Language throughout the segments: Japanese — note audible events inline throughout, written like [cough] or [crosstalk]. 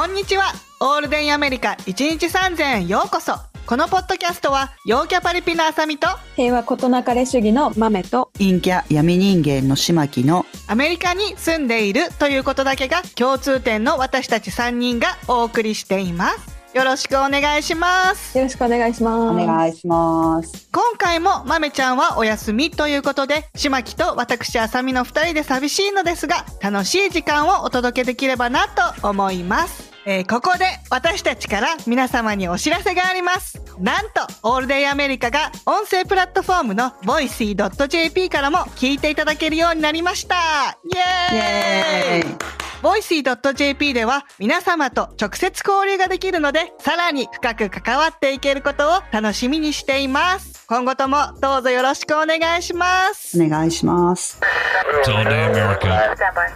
こんにちは。オールデンアメリカ1日3000円ようこそ。このポッドキャストは、陽キャパリピのあさみと、平和ことなかれ主義の豆と陰キャ闇人間のしまきのアメリカに住んでいるということだけが共通点の私たち3人がお送りしています。よろしくお願いします。よろしくお願いします。お願いします。今回も豆ちゃんはお休みということで、しまきと私あさみの2人で寂しいのですが、楽しい時間をお届けできればなと思います。えーここで私たちから皆様にお知らせがあります。なんと、オールデイアメリカが音声プラットフォームの voicy.jp からも聞いていただけるようになりました。イエーイイエーイ voicy.jp では皆様と直接交流ができるので、さらに深く関わっていけることを楽しみにしています。今後ともどうぞよろしくお願いします。お願いします。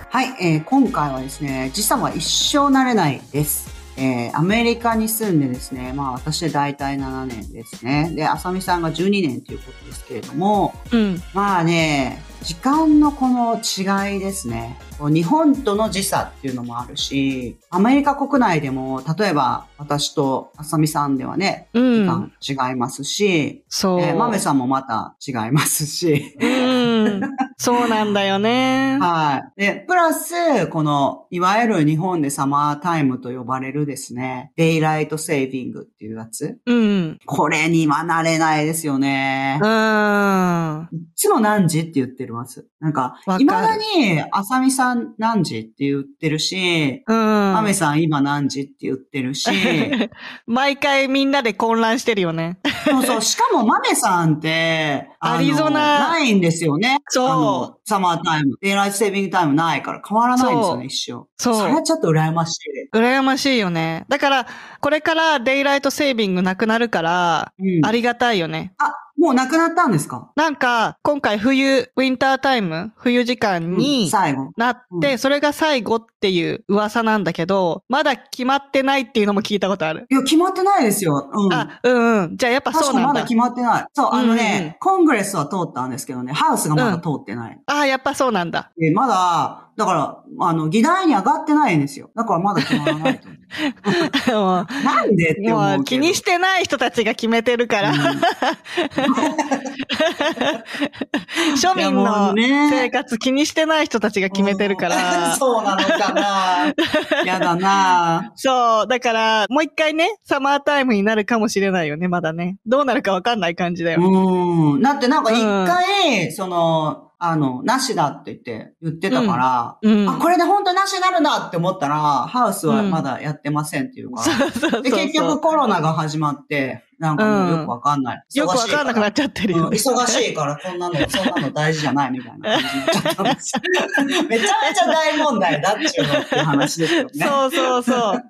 はい、えー今回はですね、時差は一生慣れないです。えーアメリカに住んでですね、まあ私で大体7年ですね。で、あさみさんが12年ということですけれども、うん。まあね、時間のこの違いですね。日本との時差っていうのもあるし、アメリカ国内でも、例えば私とあさみさんではね、う時ん。間違いますし、そう。えー、豆さんもまた違いますし、うん。[laughs] そうなんだよね。はい。で、プラス、この、いわゆる日本でサマータイムと呼ばれるですね、デイライトセービングっていうやつ。うん。これには慣れないですよね。うん。いつも何時って言ってます？なんかわか、る未だに、あさみさん何時って言ってるし、うん。まめさん今何時って言ってるし、[laughs] 毎回みんなで混乱してるよね。そうそう、しかもまめさんって、アリゾナないんですよね。そうあの、サマータイム。デイライトセービングタイムないから変わらないんですよね、一生。そうそれはちょっと羨ましい。羨ましいよね。だから、これからデイライトセービングなくなるから、うんありがたいよね。あ、もうなくなったんですか？なんか、今回冬、ウィンタータイム、冬時間うんに最後。なって、うんそれが最後っていう噂なんだけど、まだ決まってないっていうのも聞いたことある。いや、決まってないですよ。うん。あ、うんうん。じゃあやっぱ確そうなんだ。かまだ決まってない。そう、あのうんうんね、コングレスは通ったんですけどね、ハウスがまだ通ってない。あやっぱそうなんだ。で、まだ、だから、あの、議題に上がってないんですよ。だからまだ決まらないと思 [laughs] もう。なんでって思う気にしてない人たちが決めてるから、[laughs] 庶民いやもの生活気にしてない人たちが決めてるから。[laughs] そうなのかなやだなそう。だから、もう一回ね、サマータイムになるかもしれないよね、まだね。どうなるかわかんない感じだよ。うん。だってなんか一回、その、あの、なしだって言って、言ってたから、うん。あ、これで本当なしになるんだって思ったら、ハウスはまだやってませんっていうか、そうそうそう。で、結局コロナが始まって、なんかもうよくわかんない。よくわかんなくなっちゃってるうんよね。忙しいから、そんなの、[laughs] そんなの大事じゃないみたいな感じになっちゃったんですよ。めちゃめちゃ大問題だっちゅうのっていう話ですよね。そうそうそう。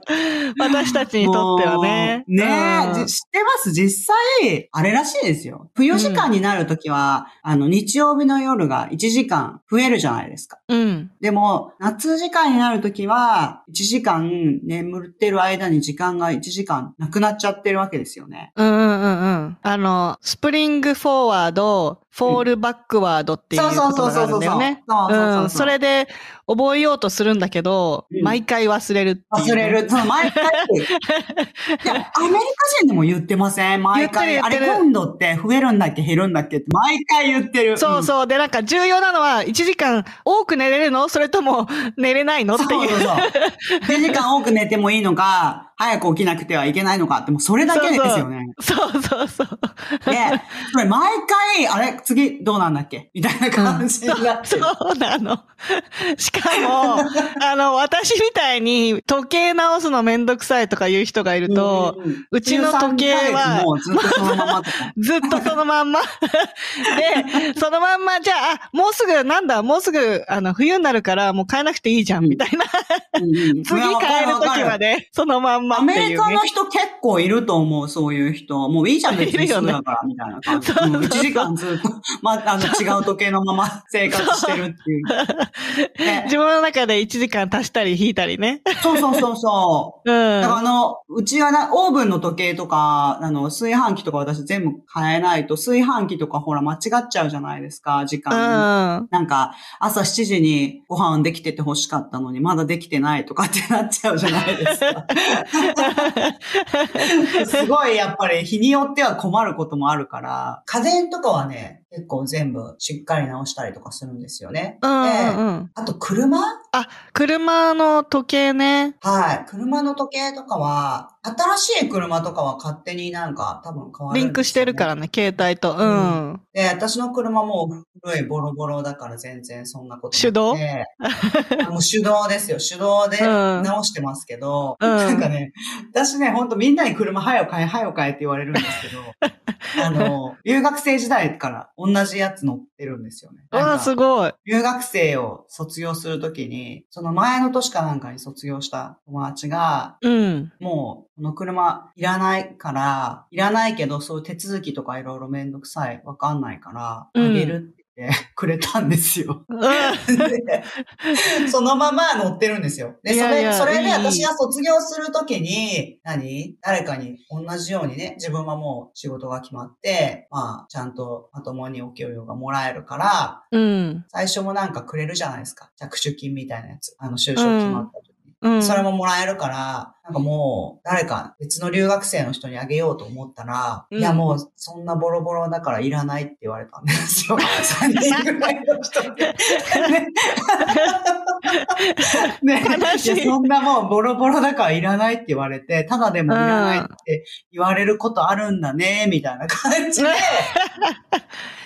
私たちにとってはね。ねえ、うんじ知ってます？実際、あれらしいですよ。冬時間になるときは、あの、日曜日の夜が1時間増えるじゃないですか。うん。でも、夏時間になるときは、1時間眠ってる間に時間が1時間なくなっちゃってるわけですよね。うんうんうんうん。あの、 spring forward、fall backward っていう言葉があるんだよね。うん。それで覚えようとするんだけど、うん、毎回忘れる、ね、忘れる。毎回。いや、アメリカ人でも言ってません？毎回。あれ、今度って増えるんだっけ？減るんだっけ？って毎回言ってる。そうそう。で、なんか重要なのは、1時間多く寝れるの？それとも寝れないの？っていう。そうそうそう。[laughs] 1時間多く寝てもいいのか、早く起きなくてはいけないのかって、もうそれだけですよね。そうそうそう。で、それ毎回、あれ、次どうなんだっけ？みたいな感じになってそる。うなの。しかも、[laughs] あの、私みたいに時計直すのめんどくさいとかいう人がいると、うんうんうちの時計はもうずっとそのまま。[laughs] ずっとそのまんま。[laughs] で、そのまんま、じゃあ、あ、もうすぐ、なんだ、もうすぐ、あの、冬になるから、もう変えなくていいじゃん、みたいな。うんうん次変える時まで、そのまんま。車アっていうねメリカの。人結構いると思う、そういう人。もういいじゃん、別にいるよねすぐだから、みたいな感じ。そうそうそう1時間ずっと、[laughs] まあ、あの、違う時計のまま [laughs] 生活してるっていう。ね自分の中で1時間足したり引いたりね。そうそうそうそう。[laughs] うん。だからあの、うちはな、オーブンの時計とか、あの、炊飯器とか私全部変えないと、炊飯器とかほら間違っちゃうじゃないですか、時う間に。ん。なんか、朝7時にご飯できてて欲しかったのに、まだできてないとかってなっちゃうじゃないですか。[laughs] すごいやっぱり日によっては困ることもあるから、家電とかはね、結構全部しっかり直したりとかするんですよね。うんうんでうん。あと車？あ、車の時計ね。はい。車の時計とかは、新しい車とかは勝手になんか多分変わるね、リンクしてるからね、携帯と。うん。で、私の車もう古いボロボロだから全然そんなことな手動？あもう手動ですよ。手動でうん直してますけど、うんなんかね、私ね、ほんとみんなに車早く買え、早く買えって言われるんですけど、あの、[laughs] 留学生時代から同じやつ乗ってるんですよね。なんかわあ、すごい。留学生を卒業するときに、その前の年かなんかに卒業した友達が、うん。もう、この車いらないから、いらないけど、そういう手続きとかいろいろめんどくさい、わかんないから、うんあげるってて [laughs] くれたんですよ。そのまま乗ってるんですよ。で、それ、いやいやそれで私が卒業するときに、何？誰かに同じようにね、自分はもう仕事が決まって、まあ、ちゃんとまともにお給料がもらえるから、うん。最初もなんかくれるじゃないですか。着手金みたいなやつ。あの、就職決まった時に。うん。それももらえるから、なんかもう、誰か別の留学生の人にあげようと思ったら、うんいやもう、そんなボロボロだからいらないって言われたんですよ。[laughs] 3人ぐらいの人に。ねね悲しいやそんなもうボロボロだからいらないって言われて、ただでもいらないって言われることあるんだね、みたいな感じで。[laughs]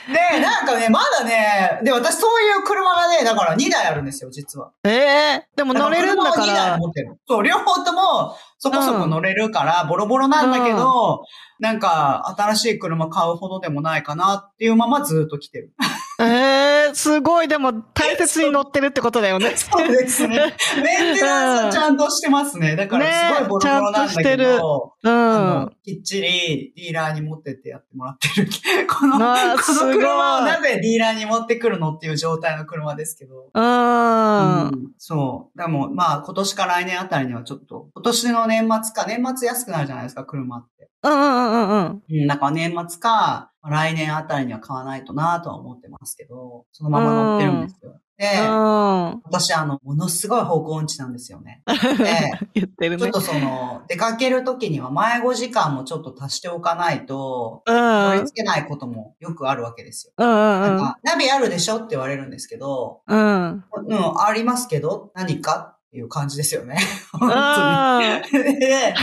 で、なんかね、まだね、で、私そういう車がね、だから2台あるんですよ、実は。ええでも乗れるんだか車を2台ら。持ってる。そう、両方ともそこそこ乗れるから、ボロボロなんだけど、なんか、新しい車買うほどでもないかなっていうままずっと来てる。ええすごい、でも大切に乗ってるってことだよね。[laughs] そうですね。メンテナンスはちゃんとしてますね。だからすごいボロボロなんだけるど、うあんの。きっちりディーラーに持ってってやってもらってる。[laughs] この、この車をなぜディーラーに持ってくるのっていう状態の車ですけど。うん。うんそう。でも、まあ、今年か来年あたりにはちょっと、今年の年末か、年末安くなるじゃないですか、車って。うんうんうんうん。うん、なんか年末か、来年あたりには買わないとなとは思ってますけど、そのまま乗ってるんですよ。で、うん。私、あの、ものすごい方向音痴なんですよね。[laughs] で、言ってるねちょっ。とその、出かけるときには迷子時間もちょっと足しておかないと、うん。うん取り付けないこともよくあるわけですよ。なんか、ナビあるでしょって言われるんですけど、うん。うん、ありますけど、何か？いう感じですよね。[laughs] 本当に。あで、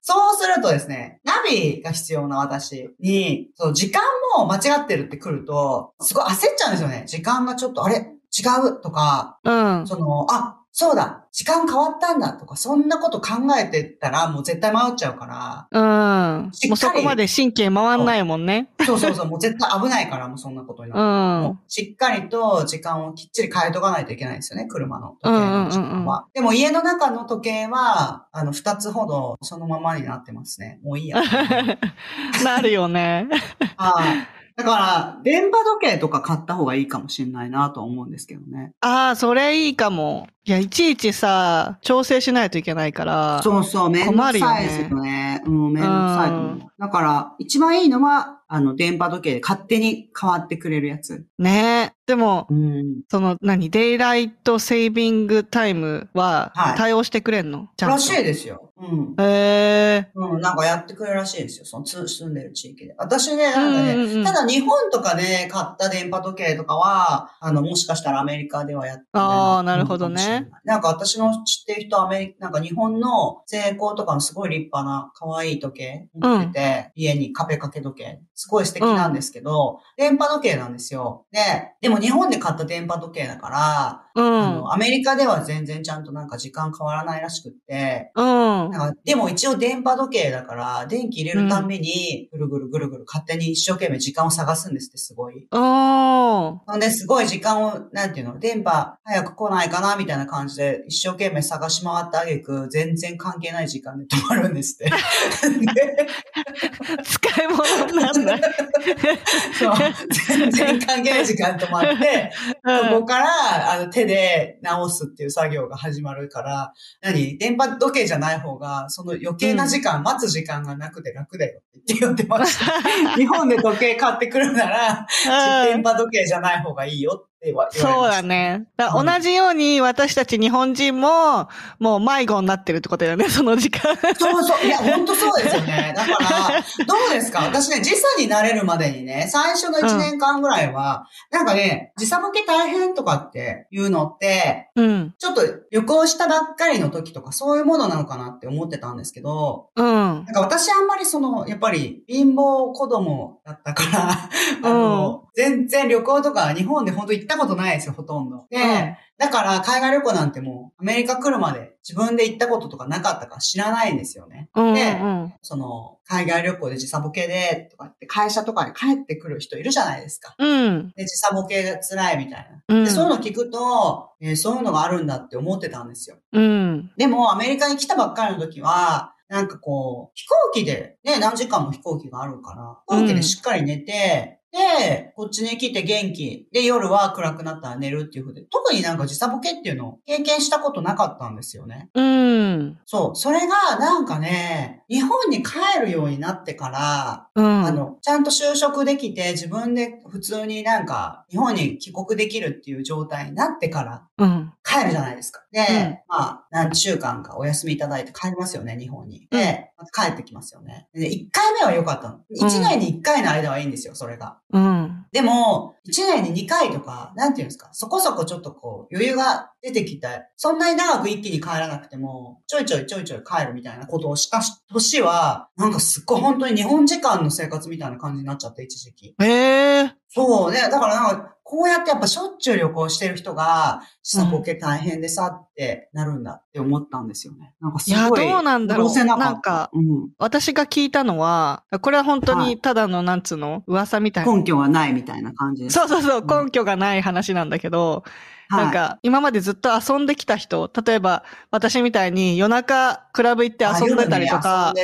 そうするとですね、ナビが必要な私に、そう、時間も間違ってるって来ると、すごい焦っちゃうんですよね。時間がちょっと、あれ？違う？とか、うん。その、あ、そうだ時間変わったんだとか、そんなこと考えてたらもう絶対迷っちゃうから、うん。もうそこまで神経回んないもんね。そうそうそう、もう絶対危ないから、もうそんなことになうる。もん。うしっかりと時間をきっちり変えとかないといけないですよね、車の時計の時間は。うんうんうんうんでも家の中の時計は、あの、二つほどそのままになってますね。もういいや。[laughs] なるよね。はい。だから、電波時計とか買った方がいいかもしれないなとは思うんですけどね。ああ、それいいかも。いや、いちいちさ、調整しないといけないから。そうそう、めんどくさいですよね。うん、めんどくさいと思う。だから、一番いいのは、あの、電波時計で勝手に変わってくれるやつ。ねでも、うん。その、何、デイライトセービングタイムははい対応してくれんの、ちゃんと。らしいですよ。うん。へえうん、なんかやってくれるらしいですよ。そのつ住んでる地域で。私ね、なんかね、うんうんうんただ日本とかで買った電波時計とかは、あの、もしかしたらアメリカではやってあーなるほどねなんか私の知ってる人はアメリカ、なんか日本の成功とかのすごい立派な可愛い時計持ってて、家に壁掛け時計。すごい素敵なんですけど、電波時計なんですよ。で、でも日本で買った電波時計だから、うん。アメリカでは全然ちゃんとなんか時間変わらないらしくって、うん。うん。なんかでも一応電波時計だから、電気入れるたんびに、ぐるぐるぐるぐる勝手に一生懸命時間を探すんですって、すごい。おー。ほんで、すごい時間を、なんていうの、電波早く来ないかなみたいな感じで、一生懸命探し回ってあげく、全然関係ない時間で止まるんですって。で [laughs] 使い物になんない。[laughs] そう、全然関係ない時間で止まって、[laughs] そこから、あの、手で直すっていう作業が始まるから、何？電波時計じゃない方が、その余計な時間、待つ時間がなくて楽だよって言ってました。[laughs] 日本で時計買ってくるなら、電波時計じゃない方がいいよそうだね。だ同じように私たち日本人も、もう迷子になってるってことだよね、[laughs] その時間。そうそう。いや、本当そうですよね。だから、どうですか？[laughs] 私ね、時差になれるまでにね、最初の1年間ぐらいは、なんかね、時差ボケ大変とかっていうのって、うん。ちょっと旅行したばっかりの時とかそういうものなのかなって思ってたんですけど、うん。なんか私あんまりその、やっぱり貧乏子供だったから、[laughs] あの、全然旅行とか日本で本当行ったことないですよ、ほとんど。で、うんだから海外旅行なんてもうアメリカ来るまで自分で行ったこととかなかったから知らないんですよね。うん。でうん。その、海外旅行で時差ボケで、とかって会社とかに帰ってくる人いるじゃないですか。うん。で、時差ボケが辛いみたいな。うんで、そういうの聞くと、えーそういうのがあるんだって思ってたんですよ。うん。でも、アメリカに来たばっかりの時は、なんかこう、飛行機で、ね、何時間も飛行機があるから、飛行機でしっかり寝て、で、こっちに来て元気。で、夜は暗くなったら寝るっていう風で、特になんか時差ボケっていうのを経験したことなかったんですよね。うん。そう。それが、なんかね、日本に帰るようになってから、うん。あの、ちゃんと就職できて、自分で普通になんか、日本に帰国できるっていう状態になってから、うん。帰るじゃないですか。で、うんまあ、何週間かお休みいただいて帰りますよね、日本に。で、また帰ってきますよね。で、1回目は良かったの。1年に1回の間はいいんですよ、それが。うん。でも、1年に2回とか、なんていうんですか、そこそこちょっとこう、余裕が出てきて、そんなに長く一気に帰らなくても、ちょいちょいちょいちょい帰るみたいなことをした年は、なんかすっごい本当に日本時間の生活みたいな感じになっちゃって、一時期。へえ。そうね。だからなんか、こうやってやっぱしょっちゅう旅行してる人が、時差ボケ大変でさってなるんだって思ったんですよね。なんかすいや、ごい。どうなんだろう。なんか、うん。私が聞いたのは、これは本当はにただの、なんつうの？噂みたいな。根拠がないみたいな感じです。そうそうそう、うん根拠がない話なんだけど、はいなんか、今までずっと遊んできた人、例えば、私みたいに夜中、クラブ行って遊んでたりとあか。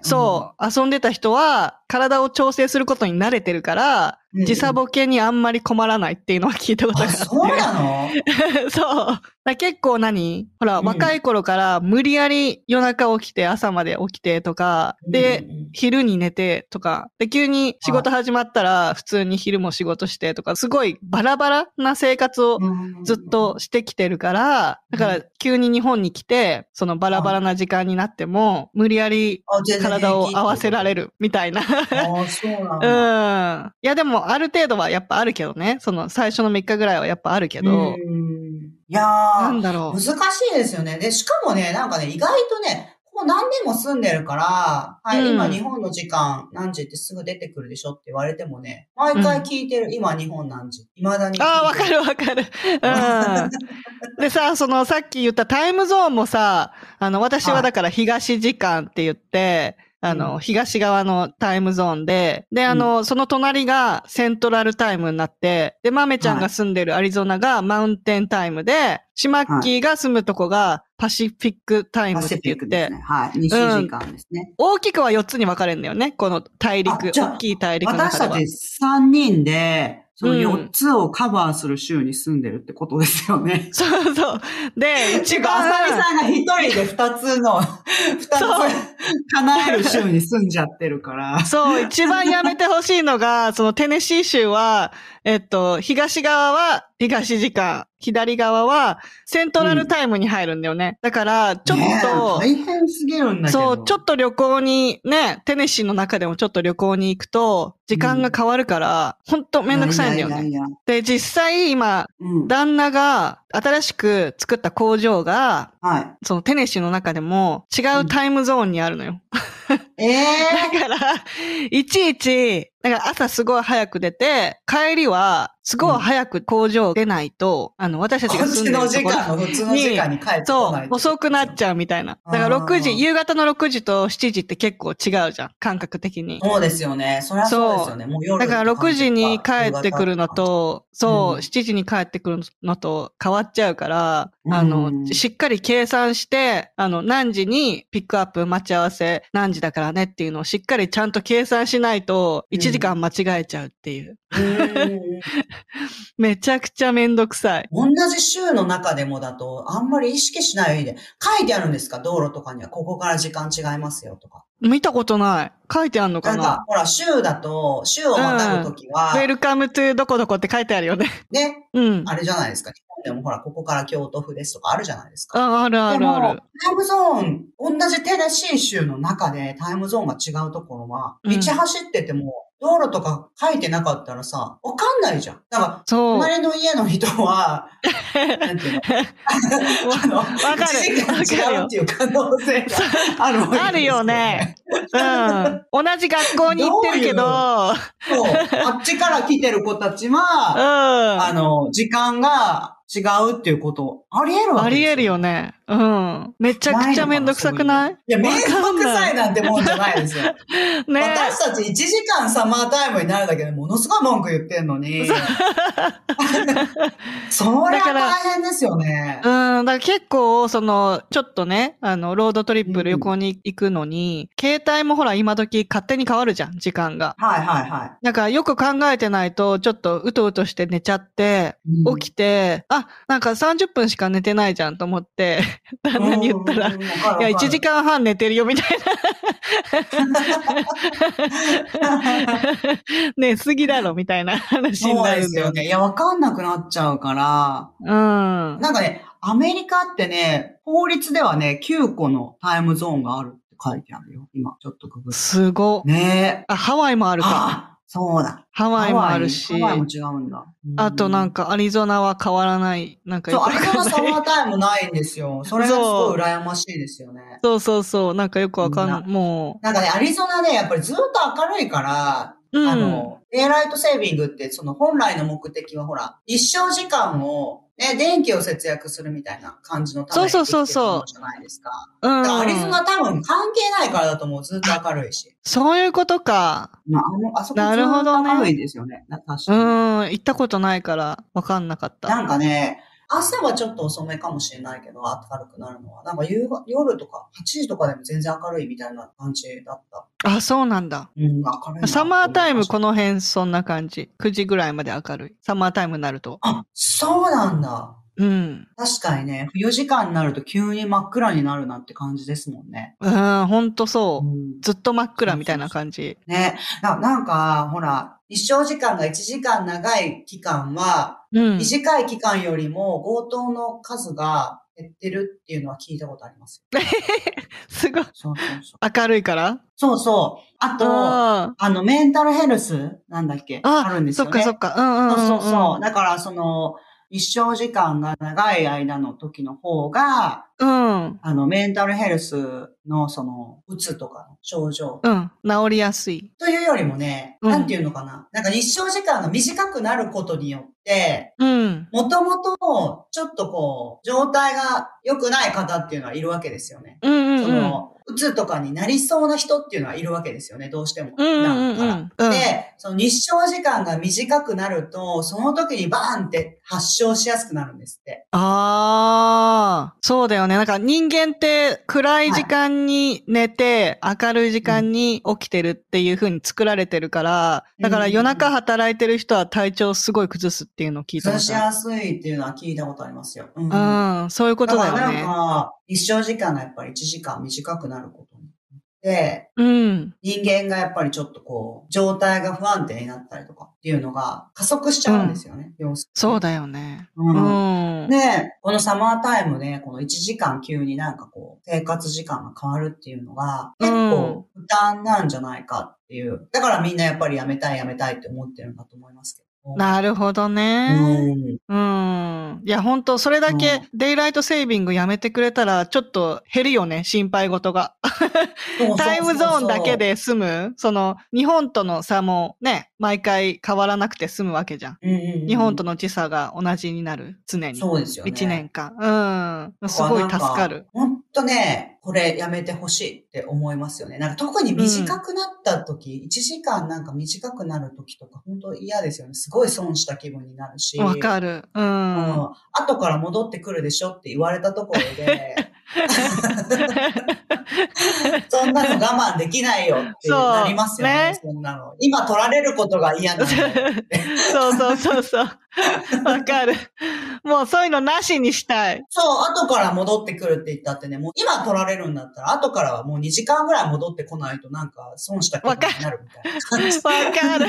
そう、遊んでた人は、体を調整することに慣れてるから、うん時差ボケにあんまり困らないっていうのは聞いたことがあって。そうなの？[laughs] そう。結構何？ほら、うん。若い頃から無理やり夜中起きて朝まで起きてとか、で、うんうん昼に寝てとか、で、急に仕事始まったら普通に昼も仕事してとか、すごいバラバラな生活をうんずっとしてきてるから、だから急に日本に来て、そのバラバラな時間になっても、無理やり体を合わせられるみたいな。ああ、そうなんうだ。[laughs] ん。いやでもある程度はやっぱあるけどね。その最初の3日ぐらいはやっぱあるけど、うんいやー、なんだろ難しいですよね。で、しかもね、なんかね、意外とね、ここ何年も住んでるから、はい、うん今日本の時間何時ってすぐ出てくるでしょって言われてもね、毎回聞いてる、今日本何時？未だにああ、わかるわかる。うん。[laughs] でさ、そのさっき言ったタイムゾーンもさ、あの、私はだから東時間って言って、あの、うん東側のタイムゾーンで、で、あの、その隣がセントラルタイムになって、で、マメちゃんが住んでるアリゾナがマウンテンタイムで、シマッキーが住むとこがパシフィックタイムパって言って、ね。はい。西時間ですね。大きくは4つに分かれるんだよね。この大陸、大きい大陸の中では。私たち3人で、そのうん4つをカバーする州に住んでるってことですよね。[laughs] そうそう。で、一一番、番、あさみさんが一人で2つの、[laughs] 2そうつ叶える州に住んじゃってるから。そう、一番やめてほしいのが、そのテネシー州は、えっと、東側は東時間、左側はセントラルタイムに入るんだよね。だから、ちょっと、大変すぎるんだけど。そう、ちょっと旅行に、ね、テネシーの中でもちょっと旅行に行くと、時間が変わるから、ほんとめんどくさいんだよね。で、実際今、うん。旦那が新しく作った工場が、はい。そのテネシーの中でも違うタイムゾーンにあるのよ。ええ [laughs] だから、いちいちだから朝すごい早く出て、帰りはすごい早く工場出ないと、あの、私たちが住んでるところ普通の時間に帰ってこそう遅くなっちゃうみたいな。だから6あー時、夕方の6時と7時って結構違うじゃん、感覚的に。そうですよね。そりゃそうですよね。もう夜だから6時に帰ってくるのとと、そう、うん7時に帰ってくるのと変わっちゃうから、あうの、んしっかり計算して、あの、何時にピックアップ待ち合わせ何時だからねっていうのをしっかりちゃんと計算しないと、うん1時間間違えちゃうっていう。うん [laughs] めちゃくちゃめんどくさい。同じ州の中でもだと、あんまり意識しないで、書いてあるんですか？道路とかには、ここから時間違いますよとか。見たことない。書いてあんのかな？なんか、ほら、州だと、州をまたぐときは、?Welcome to どこどこって書いてあるよね。ね、うん。あれじゃないですか。でもほら、ここから京都府ですとかあるじゃないですか。あ、あるあるある。タイムゾーン、同じテネシー州の中でタイムゾーンが違うところは、うん道走ってても、道路とか書いてなかったらさ、わかんないじゃん。だから。隣の家の人は、[laughs] なんていうの？[laughs] あの、わかる1時間違うっていう可能性があるわけですあるよね。うん。同じ学校に行ってるけど、そう。あっちから来てる子たちは、あうん。の、時間が違うっていうこと、あり得るわけですあり得るよね。うん。めちゃくちゃめんどくさくない？いや、めんどくさわいなんてもんじゃないですよ。[laughs] ね私たち1時間サマータイムになるだけでものすごい文句言ってんのに。[laughs] それは大変ですよね。うん、だから結構、その、ちょっとね、あの、ロードトリップ旅行に行くのに、携帯もほら、今時勝手に変わるじゃん、時間が。はいはいはい。だからよく考えてないと、ちょっとうとうとして寝ちゃって、うん起きて、あ、なんか30分しか寝てないじゃんと思って、[laughs] 旦那に言ったら、いや、1時間半寝てるよみたいな。[laughs] 寝すぎだろみたいな話になるんだよね。ですよね。いや、わかんなくなっちゃうから、うん。なんかね、アメリカってね、法律ではね、9個のタイムゾーンがあるって書いてあるよ。今、ちょっとググって。すご。ねえ。あ、ハワイもあるか。あ、そうだ。ハワイもあるしハ、ワイも違うんだ。あとなんか、かアリゾナは変わらない。なんかよそう、くアリゾナサ。マータイムないんですよ。[laughs] それがすごい羨ましいですよね。そうそうそう。なんかよくわかんない。もなんかね、アリゾナね、やっぱりずっと明るいから、う。うん。あの、デイライトセービングって、その本来の目的はほら、日照時間を、ね、電気を節約するみたいな感じのためにそうそうそうじゃないですか。うんアリゾナ多分関係ないからだと思う。ずっと明るいし。そういうことか。まあ、あの、あそこずなっるほどねと明るいですよね。な確うかに。ん。行ったことないからわかんなかった。なんかね、朝はちょっと遅めかもしれないけど、明るくなるのは。なんか夕が夜とか8時とかでも全然明るいみたいな感じだった。あ、そうなんだ。うん、明るいな。サマータイムこの。の辺そんな感じ。9時ぐらいまで明るい。サマータイムになると。あ、そうなんだ。うん。確かにね、冬時間になると急に真っ暗になるなって感じですもんね。うん、ほんとそうう。んずっと真っ暗みたいな感じ。ねな。なんか、ほら、日照時間が1時間長い期間は、うん。短い期間よりも強盗の数が減ってるっていうのは聞いたことありますよ。[laughs] すごい。そうそうそう。明るいから？そうそう。あと、ああの、メンタルヘルス？なんだっけ？ああるんですそよね。っかそっか。うんうんうん、うん。そうそうそう。だから、その、日照時間が長い間の時の方が、うん。あの、メンタルヘルスの、その、うつとかの症状うん。治りやすい。というよりもね、うんなんていうのかな。なんか日照時間が短くなることによって、うん。もともと、ちょっとこう、状態が良くない方っていうのはいるわけですよね。うんうんうん。その、うつとかになりそうな人っていうのはいるわけですよね、どうしても。からうん。で、その日照時間が短くなると、その時にバーンって発症しやすくなるんですって。ああ、そうだよね。なんか人間って暗い時間に寝て、明るい時間に起きてるっていう風に作られてるから、だから夜中働いてる人は体調すごい崩すっていうのを聞いた崩しことあやすいっていうのは聞いたことありますよ。うんる。うん、そういうことだよからなんね。か、日照時間がやっぱり1時間短くなることて、うん。人間がやっぱりちょっとこう、状態が不安定になったりとかっていうのが加速しちゃうんですよね、要するにそうだよね。ううんん。で、このサマータイムで、この1時間急になんかこう、生活時間が変わるっていうのが、結構負担なんじゃないかっていう。だからみんなやっぱりやめたいやめたいって思ってるんだと思いますけなるほどうね。ん。うん。いや、本当それだけデイライトセービングやめてくれたら、ちょっと減るよね、心配事が。タイムゾーンだけ。で済む？その、日本との差もね、毎回変わらなくて済むわけじゃん。うんうんうん日本との時差が同じになる、常に。そうですよね。一年間。うん。すごい助かる。本当ね、これやめてほしいって思いますよね。なんか特に短くなった時、1時間なんか短くなる時とか本当嫌ですよね。すごい損した気分になるし。わかる。う。うんん。後から戻ってくるでしょって言われたところで、[laughs] そんなの我慢できないよってなりますよね。ねそんなの。今取られることが嫌な。[laughs] そうそうそうそう。[laughs] わかる。もうそういうのなしにしたい。そう、後から戻ってくるって言ったってね、もう今取られるんだったら、後からはもう2時間ぐらい戻ってこないとなんか損した気分になるみたいな感じ。わかる。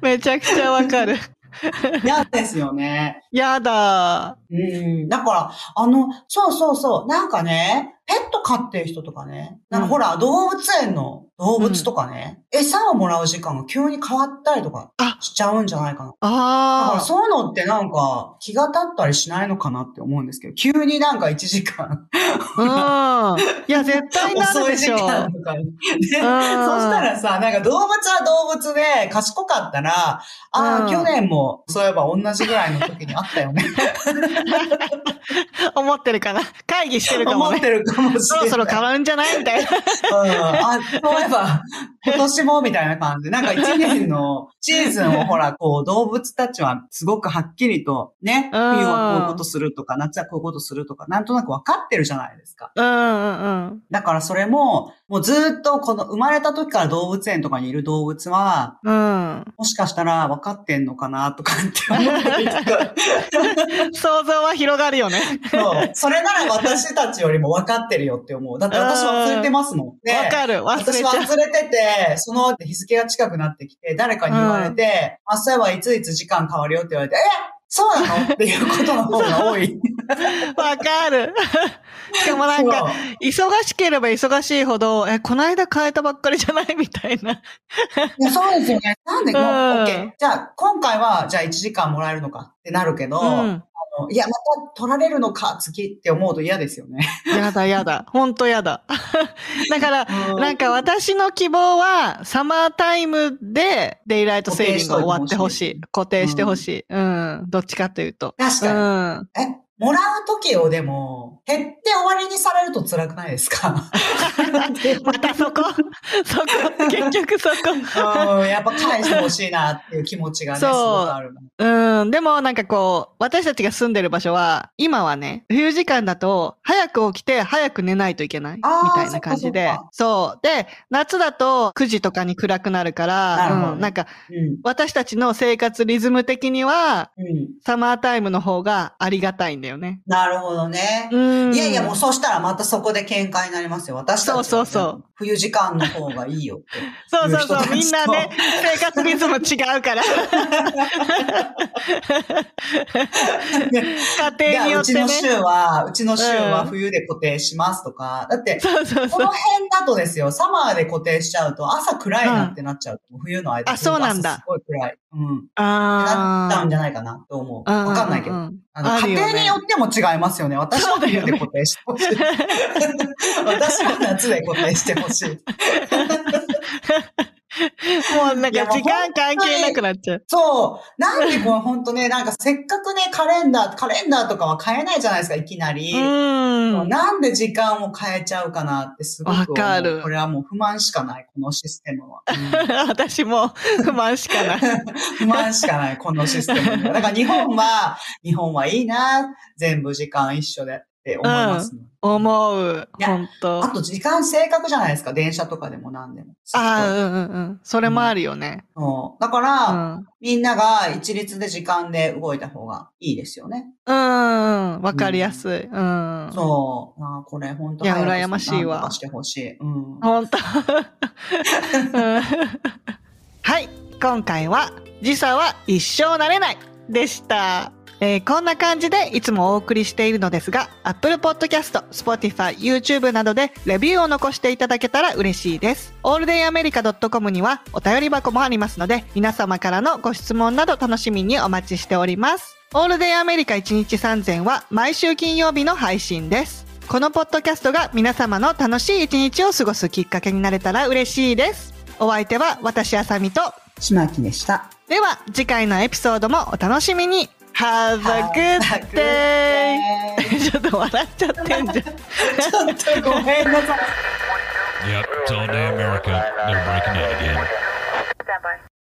めちゃくちゃわかる。[laughs] 嫌ですよね。やだ。うん。だから、あの、そうそうそう、なんかね、ペット飼ってる人とかね、なんかほら、動物園の動物とかね、餌をもらう時間が急に変わったりとかあしちゃうんじゃないかな。だからああ。そういうのってなんか気が立ったりしないのかなって思うんですけど、急になんか1時間うん。いや、絶対なる遅い時でしょ。間とかそしたらさ、なんか動物は動物で賢かったら、ああ、うん去年もそういえば同じぐらいの時にあったよね。[laughs] 思ってるかな。会議してるかもね。思ってるかもしれない。そろそろ変わるんじゃないみたいな。うん。あ、そういえば、今年もみたいな感じで、なんか一年のシーズンをほら、こう、動物たちはすごくはっきりとね、うん冬はこういうことするとか、夏はこういうことするとか、なんとなく分かってるじゃないですか。うんうんうん。だからそれも、もうずっとこの生まれた時から動物園とかにいる動物は、うん。もしかしたら分かってんのかなとかって思ったりとか。[laughs] 想像は広がるよね。そう。それなら私たちよりも分かってるよって思う。だって私忘れてますもん。でわかる。忘れ私ちゃう。忘れてて、その日付が近くなってきて、誰かに言われて、ういえばいついつ時間変わるよって言われて、えそうなの？っていうことの方が多い。[laughs] わかる。[laughs] しかもなんか、忙しければ忙しいほど、え、この間変えたばっかりじゃない？みたいな。いやそうですよね。なんで、もう、うん OK。じゃあ、今回は、じゃあ1時間もらえるのかってなるけど、うん。いや、また取られるのか、次って思うと嫌ですよね。や [laughs] だやだ。ほんとやだ。[laughs] だから、なんか私の希望は、サマータイムでデイライトセービングが終わってほしい。固定してほしい。うん。どっちかというと。確かに。うん。え、もらう時をでも、減って終わりにされると辛くないですか？[laughs] またそこそこ結局そこ。うん、やっぱ返してほしいなっていう気持ちがね、すごくあるの。うん。でもなんかこう、私たちが住んでる場所は、今はね、冬時間だと、早く起きて早く寝ないといけない。みたいな感じでそう。で、夏だと9時とかに暗くなるから、うん。なんか、うん。私たちの生活リズム的には、うん。サマータイムの方がありがたいんだよね。なるほどね。うん。いやいや、もうそうしたらまたそこで喧嘩になりますよ。私たちはそうそうそう冬時間の方がいいよって。[laughs] そうそうそう。みんなね、生活リズム違うから。[laughs] 家庭によってねうちの。州は、うちの州は冬で固定しますとか。だって、そうそうそうこの。辺だとですよ、サマーで固定しちゃうと朝暗いなってなっちゃうと、冬の間。あそうなんだ朝すごい暗い。うん。なっちゃうんあじゃないかなと思う。あ。わかんないけど。うんあの、家庭によっても違いますよね。私は冬で固定してほしい。[laughs] 私は夏で固定してほしい。[laughs] もうなんか時間関係なくなっちゃう。そう。なんでこう、ほんとね、なんかせっかくね、カレンダー、カレンダーとかは変えないじゃないですか、いきなり。うん。なんで時間を変えちゃうかなってすごく。わかるこれはもう不満しかない、このシステムは。[laughs] うん私も不満しかない。[laughs] 不満しかない、このシステム。だから日本は、日本はいいな、全部時間一緒でって思います？もん、思う。本当あと時間正確じゃないですか、電車とかでも何でも。ああ、うんうんうん。それもあるよね。そうだかうら、ん。みんなが一律で時間で動いた方がいいですよね。うん。わかりやすい。うん。そう。あーこれ本当いや羨ましいわしてほしい。うん。本当うんはい。今回は、時差は一生慣れないでした。えーこんな感じでいつもお送りしているのですが、Apple Podcast、Spotify、YouTube などでレビューを残していただけたら嬉しいです。alldayamerica.com にはお便り箱もありますので、皆様からのご質問など楽しみにお待ちしております。オールデイアメリカ1日3000は毎週金曜日の配信です。このポッドキャストが皆様の楽しい一日を過ごすきっかけになれたら嬉しいです。お相手は私あさみと、島木でした。では次回のエピソードもお楽しみに Have a good day! ちょっと笑っちゃってんじゃん。ちょっとごめんなさい。 Yep, [laughs] [laughs] it's all day America. They're breaking in again.